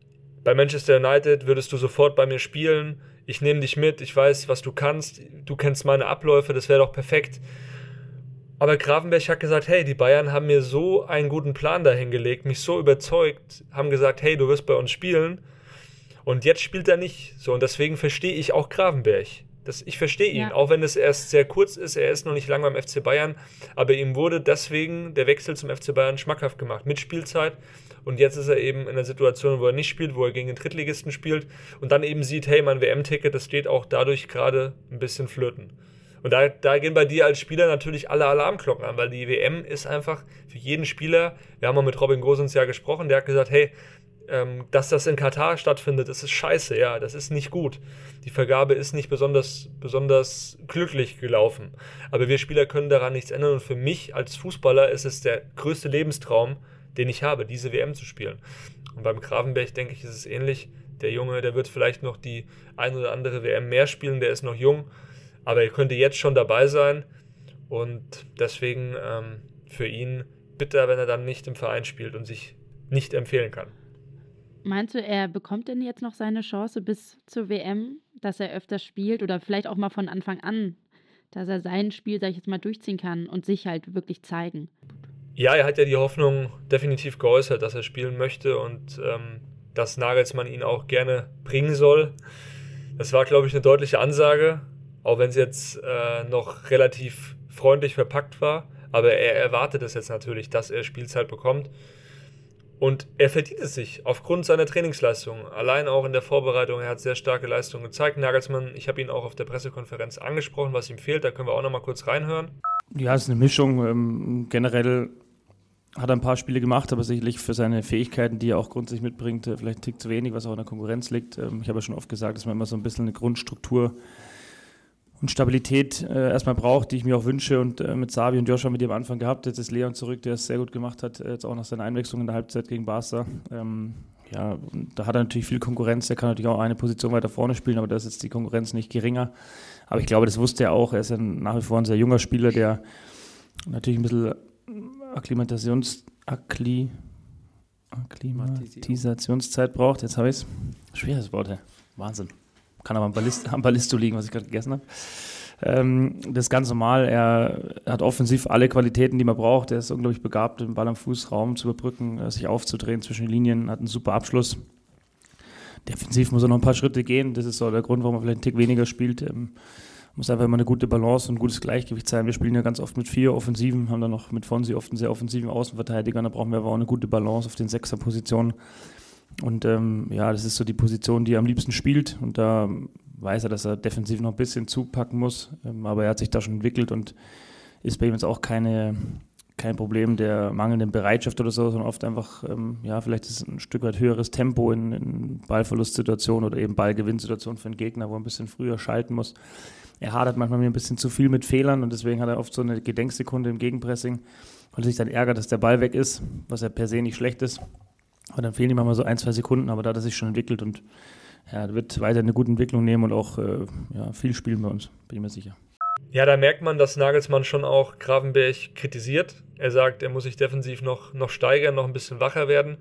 bei Manchester United würdest du sofort bei mir spielen ich nehme dich mit, ich weiß, was du kannst, du kennst meine Abläufe, das wäre doch perfekt. Aber Gravenberg hat gesagt, hey, die Bayern haben mir so einen guten Plan dahingelegt, mich so überzeugt, haben gesagt, hey, du wirst bei uns spielen. Und jetzt spielt er nicht. So, und deswegen verstehe ich auch Gravenberg. Das, ich verstehe ihn, ja. auch wenn es erst sehr kurz ist, er ist noch nicht lange beim FC Bayern, aber ihm wurde deswegen der Wechsel zum FC Bayern schmackhaft gemacht, mit Spielzeit. Und jetzt ist er eben in einer Situation, wo er nicht spielt, wo er gegen den Drittligisten spielt und dann eben sieht, hey, mein WM-Ticket, das steht auch dadurch gerade ein bisschen flöten. Und da, da gehen bei dir als Spieler natürlich alle Alarmglocken an, weil die WM ist einfach für jeden Spieler, wir haben mal mit Robin Gosens ja gesprochen, der hat gesagt, hey, ähm, dass das in Katar stattfindet, das ist scheiße, ja, das ist nicht gut. Die Vergabe ist nicht besonders, besonders glücklich gelaufen. Aber wir Spieler können daran nichts ändern und für mich als Fußballer ist es der größte Lebenstraum, den ich habe, diese WM zu spielen. Und beim Gravenberg, denke ich, ist es ähnlich. Der Junge, der wird vielleicht noch die ein oder andere WM mehr spielen, der ist noch jung aber er könnte jetzt schon dabei sein und deswegen ähm, für ihn bitter, wenn er dann nicht im Verein spielt und sich nicht empfehlen kann. Meinst du, er bekommt denn jetzt noch seine Chance bis zur WM, dass er öfter spielt oder vielleicht auch mal von Anfang an, dass er sein Spiel, sag ich jetzt mal, durchziehen kann und sich halt wirklich zeigen? Ja, er hat ja die Hoffnung definitiv geäußert, dass er spielen möchte und ähm, dass Nagelsmann ihn auch gerne bringen soll. Das war, glaube ich, eine deutliche Ansage auch wenn es jetzt äh, noch relativ freundlich verpackt war. Aber er erwartet es jetzt natürlich, dass er Spielzeit bekommt. Und er verdient es sich aufgrund seiner Trainingsleistung. Allein auch in der Vorbereitung, er hat sehr starke Leistungen gezeigt. Nagelsmann, ich habe ihn auch auf der Pressekonferenz angesprochen, was ihm fehlt. Da können wir auch noch mal kurz reinhören. Ja, es ist eine Mischung. Ähm, generell hat ein paar Spiele gemacht, aber sicherlich für seine Fähigkeiten, die er auch grundsätzlich mitbringt, äh, vielleicht ein Tick zu wenig, was auch in der Konkurrenz liegt. Ähm, ich habe ja schon oft gesagt, dass man immer so ein bisschen eine Grundstruktur und Stabilität äh, erstmal braucht, die ich mir auch wünsche. Und äh, mit Savi und Joshua mit dem Anfang gehabt. Jetzt ist Leon zurück, der es sehr gut gemacht hat, äh, jetzt auch nach seiner Einwechslung in der Halbzeit gegen Barca. Ähm, ja, da hat er natürlich viel Konkurrenz. Der kann natürlich auch eine Position weiter vorne spielen, aber da ist jetzt die Konkurrenz nicht geringer. Aber ich glaube, das wusste er auch. Er ist ja nach wie vor ein sehr junger Spieler, der natürlich ein bisschen Akklimatations Akkli Akklimatisationszeit braucht. Jetzt habe ich es. Schweres Wort, Wahnsinn. Kann aber am, Ballist, am Ballisto liegen, was ich gerade gegessen habe. Ähm, das ist ganz normal. Er hat offensiv alle Qualitäten, die man braucht. Er ist unglaublich begabt, den Ball am Fußraum zu überbrücken, äh, sich aufzudrehen zwischen den Linien, hat einen super Abschluss. Defensiv muss er noch ein paar Schritte gehen. Das ist so der Grund, warum er vielleicht einen Tick weniger spielt. Ähm, muss einfach immer eine gute Balance und ein gutes Gleichgewicht sein. Wir spielen ja ganz oft mit vier Offensiven, haben dann noch mit Fonsi oft einen sehr offensiven Außenverteidiger. Da brauchen wir aber auch eine gute Balance auf den Sechserpositionen. Und ähm, ja, das ist so die Position, die er am liebsten spielt. Und da weiß er, dass er defensiv noch ein bisschen zupacken muss. Ähm, aber er hat sich da schon entwickelt und ist bei ihm jetzt auch keine, kein Problem der mangelnden Bereitschaft oder so, sondern oft einfach, ähm, ja, vielleicht ist ein Stück weit höheres Tempo in, in Ballverlustsituationen oder eben Ballgewinnsituationen für einen Gegner, wo er ein bisschen früher schalten muss. Er hadert manchmal ein bisschen zu viel mit Fehlern und deswegen hat er oft so eine Gedenksekunde im Gegenpressing, weil er sich dann ärgert, dass der Ball weg ist, was ja per se nicht schlecht ist. Aber dann fehlen ihm mal so ein, zwei Sekunden, aber da hat er sich schon entwickelt und ja, wird weiter eine gute Entwicklung nehmen und auch äh, ja, viel spielen bei uns, bin ich mir sicher. Ja, da merkt man, dass Nagelsmann schon auch Gravenberg kritisiert. Er sagt, er muss sich defensiv noch, noch steigern, noch ein bisschen wacher werden.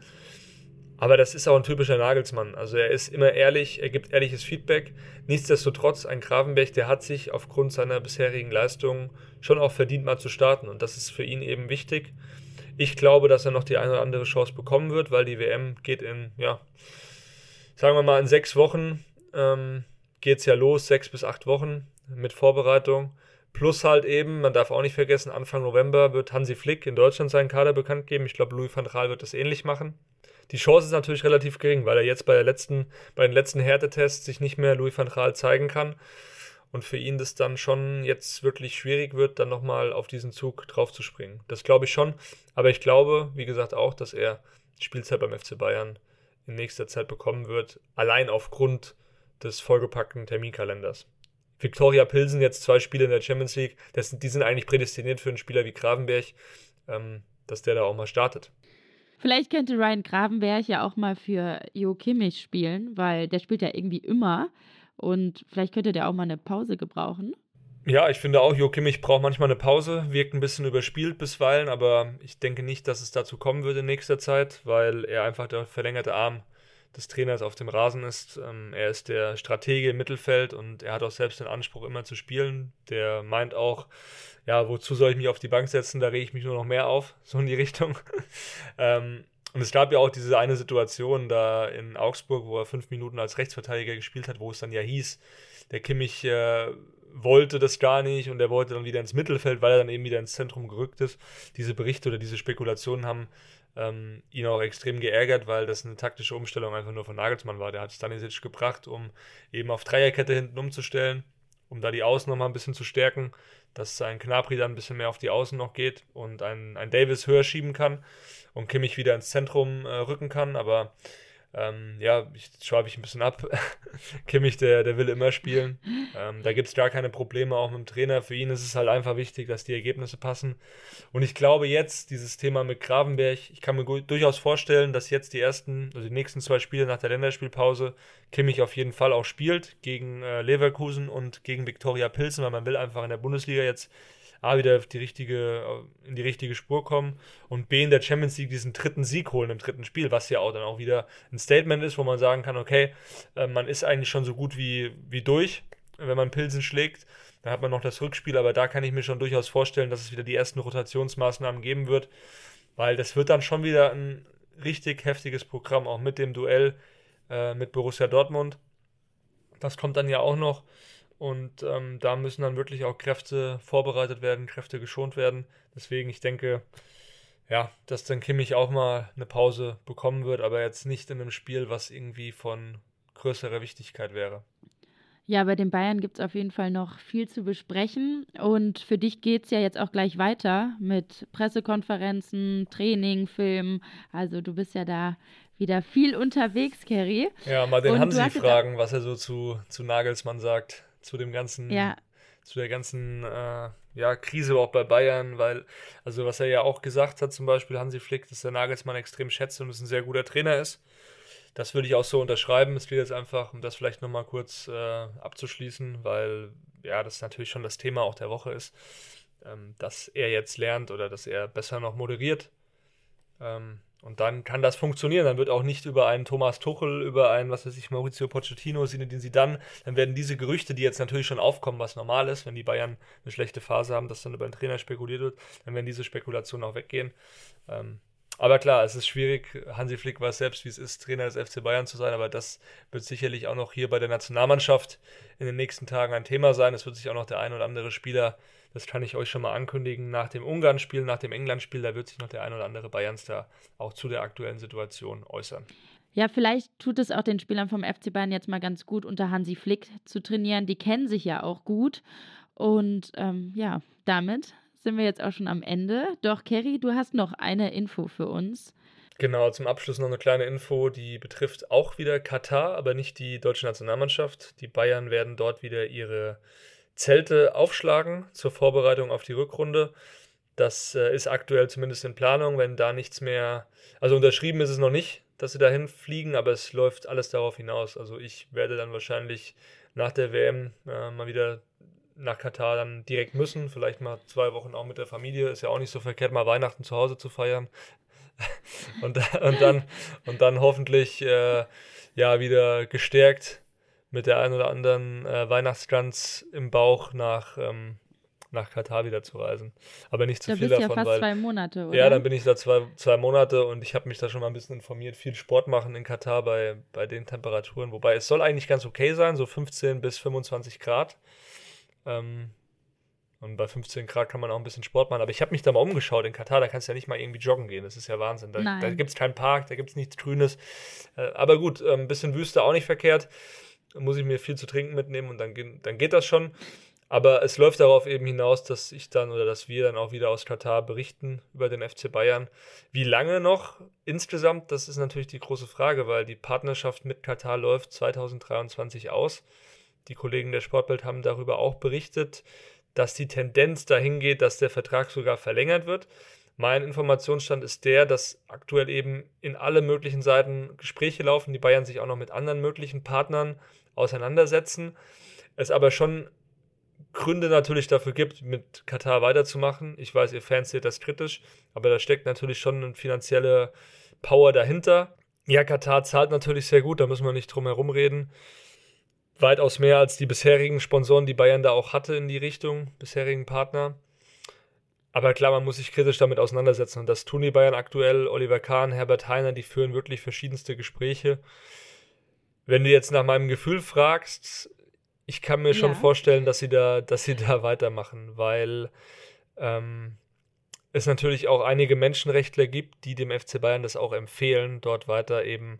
Aber das ist auch ein typischer Nagelsmann. Also er ist immer ehrlich, er gibt ehrliches Feedback. Nichtsdestotrotz, ein Gravenberg, der hat sich aufgrund seiner bisherigen Leistungen schon auch verdient, mal zu starten. Und das ist für ihn eben wichtig. Ich glaube, dass er noch die eine oder andere Chance bekommen wird, weil die WM geht in, ja, sagen wir mal, in sechs Wochen ähm, geht es ja los, sechs bis acht Wochen mit Vorbereitung. Plus halt eben, man darf auch nicht vergessen, Anfang November wird Hansi Flick in Deutschland seinen Kader bekannt geben. Ich glaube, Louis van Gaal wird das ähnlich machen. Die Chance ist natürlich relativ gering, weil er jetzt bei, der letzten, bei den letzten Härtetests sich nicht mehr Louis van Gaal zeigen kann und für ihn das dann schon jetzt wirklich schwierig wird, dann nochmal auf diesen Zug draufzuspringen. Das glaube ich schon, aber ich glaube, wie gesagt, auch, dass er Spielzeit beim FC Bayern in nächster Zeit bekommen wird, allein aufgrund des vollgepackten Terminkalenders. Viktoria Pilsen jetzt zwei Spiele in der Champions League, das, die sind eigentlich prädestiniert für einen Spieler wie Gravenberg, ähm, dass der da auch mal startet. Vielleicht könnte Ryan Gravenberg ja auch mal für Jo Kimmich spielen, weil der spielt ja irgendwie immer. Und vielleicht könnte der auch mal eine Pause gebrauchen. Ja, ich finde auch, Jo Kimmich braucht manchmal eine Pause, wirkt ein bisschen überspielt bisweilen, aber ich denke nicht, dass es dazu kommen würde in nächster Zeit, weil er einfach der verlängerte Arm des Trainers auf dem Rasen ist. Ähm, er ist der Stratege im Mittelfeld und er hat auch selbst den Anspruch, immer zu spielen. Der meint auch, ja, wozu soll ich mich auf die Bank setzen? Da rege ich mich nur noch mehr auf, so in die Richtung. ähm, und es gab ja auch diese eine Situation da in Augsburg, wo er fünf Minuten als Rechtsverteidiger gespielt hat, wo es dann ja hieß, der Kimmich äh, wollte das gar nicht und er wollte dann wieder ins Mittelfeld, weil er dann eben wieder ins Zentrum gerückt ist. Diese Berichte oder diese Spekulationen haben ähm, ihn auch extrem geärgert, weil das eine taktische Umstellung einfach nur von Nagelsmann war. Der hat Stanisic gebracht, um eben auf Dreierkette hinten umzustellen um da die Außen nochmal ein bisschen zu stärken, dass ein Knapri dann ein bisschen mehr auf die Außen noch geht und ein, ein Davis höher schieben kann und Kimmich wieder ins Zentrum äh, rücken kann. Aber ähm, ja, ich schweife ich ein bisschen ab. Kimmich, der, der will immer spielen. Ähm, da gibt es gar keine Probleme, auch mit dem Trainer. Für ihn ist es halt einfach wichtig, dass die Ergebnisse passen. Und ich glaube jetzt, dieses Thema mit Gravenberg, ich kann mir durchaus vorstellen, dass jetzt die ersten, also die nächsten zwei Spiele nach der Länderspielpause, Kimmich auf jeden Fall auch spielt gegen äh, Leverkusen und gegen Viktoria Pilsen, weil man will einfach in der Bundesliga jetzt A, wieder die richtige, in die richtige Spur kommen und B, in der Champions League diesen dritten Sieg holen im dritten Spiel, was ja auch dann auch wieder ein Statement ist, wo man sagen kann, okay, äh, man ist eigentlich schon so gut wie, wie durch, wenn man Pilsen schlägt. Dann hat man noch das Rückspiel, aber da kann ich mir schon durchaus vorstellen, dass es wieder die ersten Rotationsmaßnahmen geben wird, weil das wird dann schon wieder ein richtig heftiges Programm, auch mit dem Duell äh, mit Borussia Dortmund. Das kommt dann ja auch noch. Und ähm, da müssen dann wirklich auch Kräfte vorbereitet werden, Kräfte geschont werden. Deswegen, ich denke, ja, dass dann Kimmich auch mal eine Pause bekommen wird, aber jetzt nicht in einem Spiel, was irgendwie von größerer Wichtigkeit wäre. Ja, bei den Bayern gibt es auf jeden Fall noch viel zu besprechen. Und für dich geht es ja jetzt auch gleich weiter mit Pressekonferenzen, Training, Film. Also du bist ja da wieder viel unterwegs, Kerry. Ja, mal den Und Hansi fragen, was er so zu, zu Nagelsmann sagt zu dem ganzen, ja. zu der ganzen äh, ja, Krise auch bei Bayern, weil, also was er ja auch gesagt hat, zum Beispiel Hansi Flick, dass der Nagelsmann extrem schätzt und es ein sehr guter Trainer ist. Das würde ich auch so unterschreiben. Es geht jetzt einfach, um das vielleicht nochmal kurz äh, abzuschließen, weil ja, das natürlich schon das Thema auch der Woche ist, ähm, dass er jetzt lernt oder dass er besser noch moderiert. Ähm, und dann kann das funktionieren. Dann wird auch nicht über einen Thomas Tuchel, über einen, was weiß ich, Maurizio Pochettino, den sie dann, dann werden diese Gerüchte, die jetzt natürlich schon aufkommen, was normal ist, wenn die Bayern eine schlechte Phase haben, dass dann über einen Trainer spekuliert wird, dann werden diese Spekulationen auch weggehen. Ähm, aber klar, es ist schwierig. Hansi Flick weiß selbst, wie es ist, Trainer des FC Bayern zu sein, aber das wird sicherlich auch noch hier bei der Nationalmannschaft in den nächsten Tagen ein Thema sein. Es wird sich auch noch der ein oder andere Spieler das kann ich euch schon mal ankündigen. Nach dem Ungarn-Spiel, nach dem England-Spiel, da wird sich noch der ein oder andere Bayern-Star auch zu der aktuellen Situation äußern. Ja, vielleicht tut es auch den Spielern vom FC Bayern jetzt mal ganz gut, unter Hansi Flick zu trainieren. Die kennen sich ja auch gut. Und ähm, ja, damit sind wir jetzt auch schon am Ende. Doch, Kerry, du hast noch eine Info für uns. Genau, zum Abschluss noch eine kleine Info, die betrifft auch wieder Katar, aber nicht die deutsche Nationalmannschaft. Die Bayern werden dort wieder ihre Zelte aufschlagen zur Vorbereitung auf die Rückrunde. Das äh, ist aktuell zumindest in Planung, wenn da nichts mehr, also unterschrieben ist es noch nicht, dass sie dahin fliegen, aber es läuft alles darauf hinaus. Also ich werde dann wahrscheinlich nach der WM äh, mal wieder nach Katar dann direkt müssen, vielleicht mal zwei Wochen auch mit der Familie, ist ja auch nicht so verkehrt, mal Weihnachten zu Hause zu feiern. und, und, dann, und dann hoffentlich äh, ja wieder gestärkt mit der einen oder anderen äh, Weihnachtsgans im Bauch nach, ähm, nach Katar wieder zu reisen. Aber nicht zu da viel bist davon. Ja, fast weil, zwei Monate, oder? Ja, dann bin ich da zwei, zwei Monate und ich habe mich da schon mal ein bisschen informiert. Viel Sport machen in Katar bei, bei den Temperaturen. Wobei es soll eigentlich ganz okay sein, so 15 bis 25 Grad. Ähm, und bei 15 Grad kann man auch ein bisschen Sport machen. Aber ich habe mich da mal umgeschaut in Katar, da kannst du ja nicht mal irgendwie joggen gehen. Das ist ja Wahnsinn. Da, da gibt es keinen Park, da gibt es nichts Grünes. Äh, aber gut, ein bisschen Wüste auch nicht verkehrt muss ich mir viel zu trinken mitnehmen und dann, dann geht das schon. Aber es läuft darauf eben hinaus, dass ich dann oder dass wir dann auch wieder aus Katar berichten über den FC Bayern. Wie lange noch insgesamt, das ist natürlich die große Frage, weil die Partnerschaft mit Katar läuft 2023 aus. Die Kollegen der Sportbild haben darüber auch berichtet, dass die Tendenz dahin geht, dass der Vertrag sogar verlängert wird. Mein Informationsstand ist der, dass aktuell eben in alle möglichen Seiten Gespräche laufen, die Bayern sich auch noch mit anderen möglichen Partnern auseinandersetzen. Es aber schon Gründe natürlich dafür gibt, mit Katar weiterzumachen. Ich weiß, ihr Fans seht das kritisch, aber da steckt natürlich schon eine finanzielle Power dahinter. Ja, Katar zahlt natürlich sehr gut, da müssen wir nicht drum herum reden. Weitaus mehr als die bisherigen Sponsoren, die Bayern da auch hatte in die Richtung, bisherigen Partner. Aber klar, man muss sich kritisch damit auseinandersetzen. Und das tun die Bayern aktuell. Oliver Kahn, Herbert Heiner, die führen wirklich verschiedenste Gespräche. Wenn du jetzt nach meinem Gefühl fragst, ich kann mir schon vorstellen, dass sie da, dass sie da weitermachen, weil ähm, es natürlich auch einige Menschenrechtler gibt, die dem FC Bayern das auch empfehlen, dort weiter eben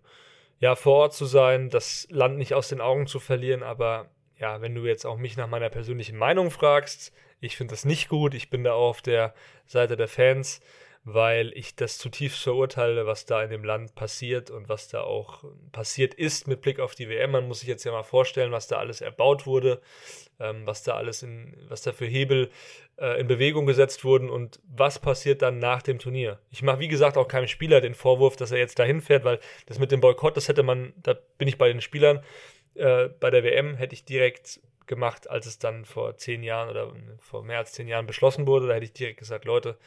ja vor Ort zu sein, das Land nicht aus den Augen zu verlieren, aber ja, wenn du jetzt auch mich nach meiner persönlichen Meinung fragst, ich finde das nicht gut. Ich bin da auch auf der Seite der Fans, weil ich das zutiefst verurteile, was da in dem Land passiert und was da auch passiert ist mit Blick auf die WM. Man muss sich jetzt ja mal vorstellen, was da alles erbaut wurde, ähm, was da alles in, was da für Hebel äh, in Bewegung gesetzt wurden und was passiert dann nach dem Turnier. Ich mache, wie gesagt, auch keinem Spieler den Vorwurf, dass er jetzt dahin fährt, weil das mit dem Boykott, das hätte man, da bin ich bei den Spielern, äh, bei der WM hätte ich direkt gemacht, als es dann vor zehn Jahren oder vor mehr als zehn Jahren beschlossen wurde. Da hätte ich direkt gesagt, Leute,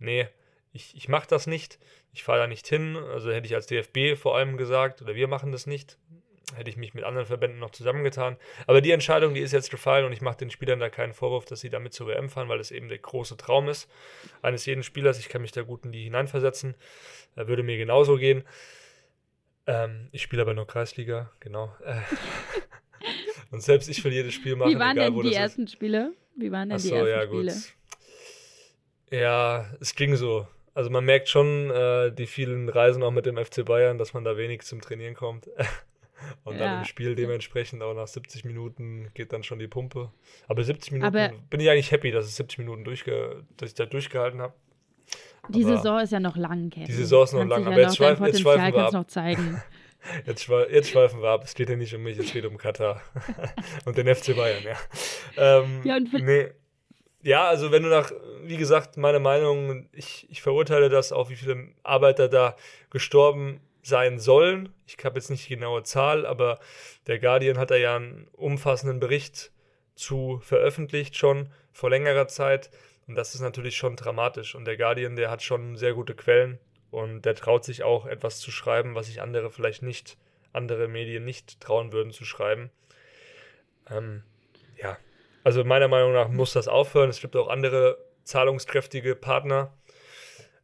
nee, ich, ich mache das nicht, ich fahre da nicht hin. Also hätte ich als DFB vor allem gesagt, oder wir machen das nicht. Hätte ich mich mit anderen Verbänden noch zusammengetan. Aber die Entscheidung, die ist jetzt gefallen und ich mache den Spielern da keinen Vorwurf, dass sie damit zur WM fahren, weil es eben der große Traum ist eines jeden Spielers. Ich kann mich da gut in die hineinversetzen. Da würde mir genauso gehen. Ähm, ich spiele aber nur Kreisliga, genau. Und selbst ich will jedes Spiel machen. Wie waren egal, denn die ersten ist. Spiele? Wie waren denn Achso, die ersten ja, Spiele? Gut. Ja, es ging so. Also man merkt schon äh, die vielen Reisen auch mit dem FC Bayern, dass man da wenig zum Trainieren kommt. Und dann Ja. im Spiel dementsprechend auch nach 70 Minuten geht dann schon die Pumpe. Aber 70 Minuten Aber- bin ich eigentlich happy, dass es 70 Minuten durchge dass ich da durchgehalten habe. Die aber Saison ist ja noch lang, Kevin. Die Saison ist noch lang, aber ja jetzt schweifen- jetzt schweifen wir ab. noch zeigen. Jetzt, schwe jetzt schweifen wir ab. Es geht ja nicht um mich, es geht um Katar und den FC Bayern, ja. Ähm, Ja, und für- nee. Ja, also wenn du nach, wie gesagt, meine Meinung, ich, ich verurteile das auch, wie viele Arbeiter da gestorben sein sollen. Ich habe jetzt nicht die genaue Zahl, aber der Guardian hat da ja einen umfassenden Bericht zu veröffentlicht schon vor längerer Zeit. Und das ist natürlich schon dramatisch. Und der Guardian, der hat schon sehr gute Quellen und der traut sich auch etwas zu schreiben, was sich andere vielleicht nicht, andere Medien nicht trauen würden zu schreiben. Ähm, ja, also meiner Meinung nach muss das aufhören. Es gibt auch andere zahlungskräftige Partner.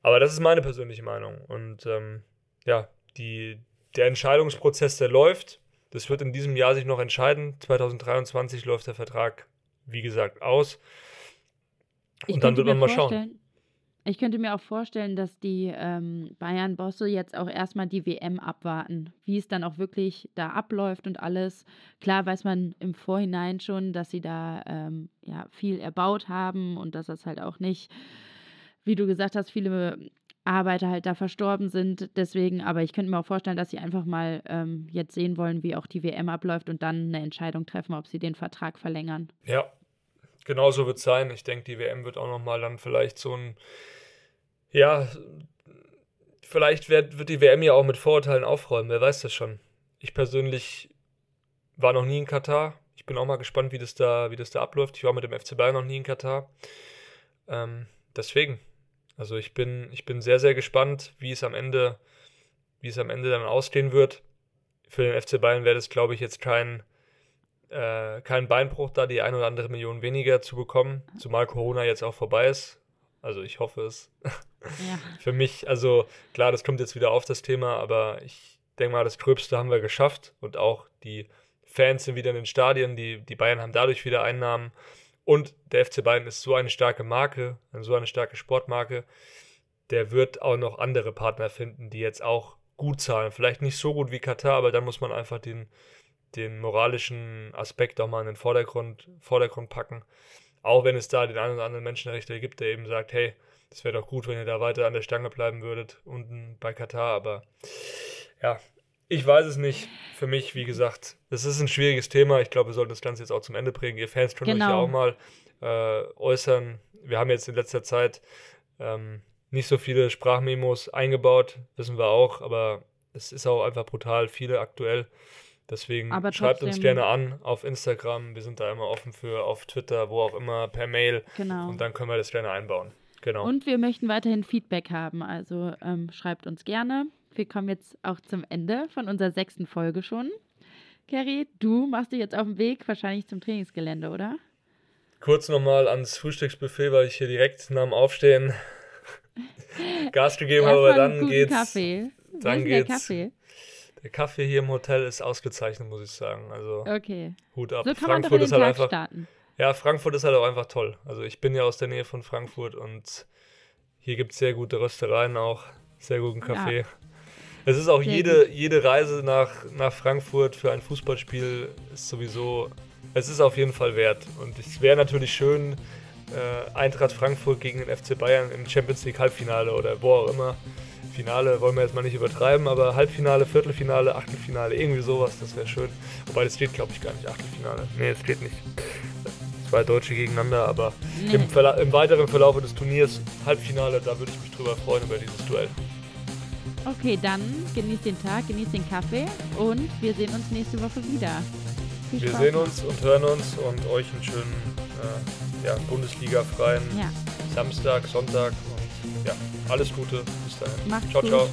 Aber das ist meine persönliche Meinung. Und ähm, ja, die, der Entscheidungsprozess, der läuft. Das wird in diesem Jahr sich noch entscheiden. 2023 läuft der Vertrag, wie gesagt, aus. Ich Und dann könnte wird man mal schauen. Ich könnte mir auch vorstellen, dass die ähm, Bayern-Bosse jetzt auch erstmal die WM abwarten, wie es dann auch wirklich da abläuft und alles. Klar weiß man im Vorhinein schon, dass sie da ähm, ja, viel erbaut haben und dass das halt auch nicht, wie du gesagt hast, viele Arbeiter halt da verstorben sind. Deswegen, aber ich könnte mir auch vorstellen, dass sie einfach mal ähm, jetzt sehen wollen, wie auch die WM abläuft und dann eine Entscheidung treffen, ob sie den Vertrag verlängern. Ja, genau so wird es sein. Ich denke, die WM wird auch nochmal dann vielleicht so ein, ja, vielleicht wird, wird die WM ja auch mit Vorurteilen aufräumen, wer weiß das schon. Ich persönlich war noch nie in Katar. Ich bin auch mal gespannt, wie das da, wie das da abläuft. Ich war mit dem FC Bayern noch nie in Katar. Ähm, deswegen, also ich bin, ich bin sehr, sehr gespannt, wie es am Ende, wie es am Ende dann ausgehen wird. Für den FC Bayern wäre das, glaube ich, jetzt kein, äh, kein Beinbruch, da die ein oder andere Million weniger zu bekommen, zumal Corona jetzt auch vorbei ist. Also ich hoffe es. Ja. Für mich, also klar, das kommt jetzt wieder auf das Thema, aber ich denke mal, das Gröbste haben wir geschafft und auch die Fans sind wieder in den Stadien, die, die Bayern haben dadurch wieder Einnahmen und der FC Bayern ist so eine starke Marke, so eine starke Sportmarke, der wird auch noch andere Partner finden, die jetzt auch gut zahlen. Vielleicht nicht so gut wie Katar, aber dann muss man einfach den, den moralischen Aspekt auch mal in den Vordergrund, Vordergrund packen. Auch wenn es da den einen oder anderen Menschenrechtler gibt, der eben sagt, hey, das wäre doch gut, wenn ihr da weiter an der Stange bleiben würdet, unten bei Katar, aber ja, ich weiß es nicht. Für mich, wie gesagt, das ist ein schwieriges Thema. Ich glaube, wir sollten das Ganze jetzt auch zum Ende bringen. Ihr Fans können euch ja Genau. auch mal äh, äußern. Wir haben jetzt in letzter Zeit ähm, nicht so viele Sprachmemos eingebaut, wissen wir auch, aber es ist auch einfach brutal viele aktuell. Deswegen Aber schreibt uns gerne an auf Instagram. Wir sind da immer offen für, auf Twitter, wo auch immer, per Mail. Genau. Und dann können wir das gerne einbauen. Genau. Und wir möchten weiterhin Feedback haben, also ähm, schreibt uns gerne. Wir kommen jetzt auch zum Ende von unserer sechsten Folge schon. Carrie, du machst dich jetzt auf den Weg, wahrscheinlich zum Trainingsgelände, oder? Kurz nochmal ans Frühstücksbuffet, weil ich hier direkt nach dem Aufstehen Gas gegeben habe, aber dann geht's. Kaffee. Dann denn der geht's. Kaffee? Der Kaffee hier im Hotel ist ausgezeichnet, muss ich sagen. Also Okay. Hut ab. So kann man doch Frankfurt in ist den halt Tag einfach. starten. Ja, Frankfurt ist halt auch einfach toll. Also ich bin ja aus der Nähe von Frankfurt und hier gibt es sehr gute Röstereien auch, sehr guten Kaffee. Es ist auch Sehr jede, jede Reise nach, nach Frankfurt für ein Fußballspiel ist sowieso es ist auf jeden Fall wert. Und es wäre natürlich schön, äh, Eintracht Frankfurt gegen den FC Bayern im Champions League Halbfinale oder wo auch immer. Finale wollen wir jetzt mal nicht übertreiben, aber Halbfinale, Viertelfinale, Achtelfinale, irgendwie sowas, das wäre schön. Wobei das steht, glaube ich, gar nicht Achtelfinale. Nee, es steht nicht. Zwei Deutsche gegeneinander, aber nee. im, im, weiteren Verlauf des Turniers, Halbfinale, da würde ich mich drüber freuen über dieses Duell. Okay, dann genießt den Tag, genießt den Kaffee und wir sehen uns nächste Woche wieder. Viel wir sehen uns und hören uns und euch einen schönen äh, ja, Bundesliga-freien ja. Samstag, Sonntag und ja, alles Gute. Bis dahin. Macht's ciao, gut. ciao.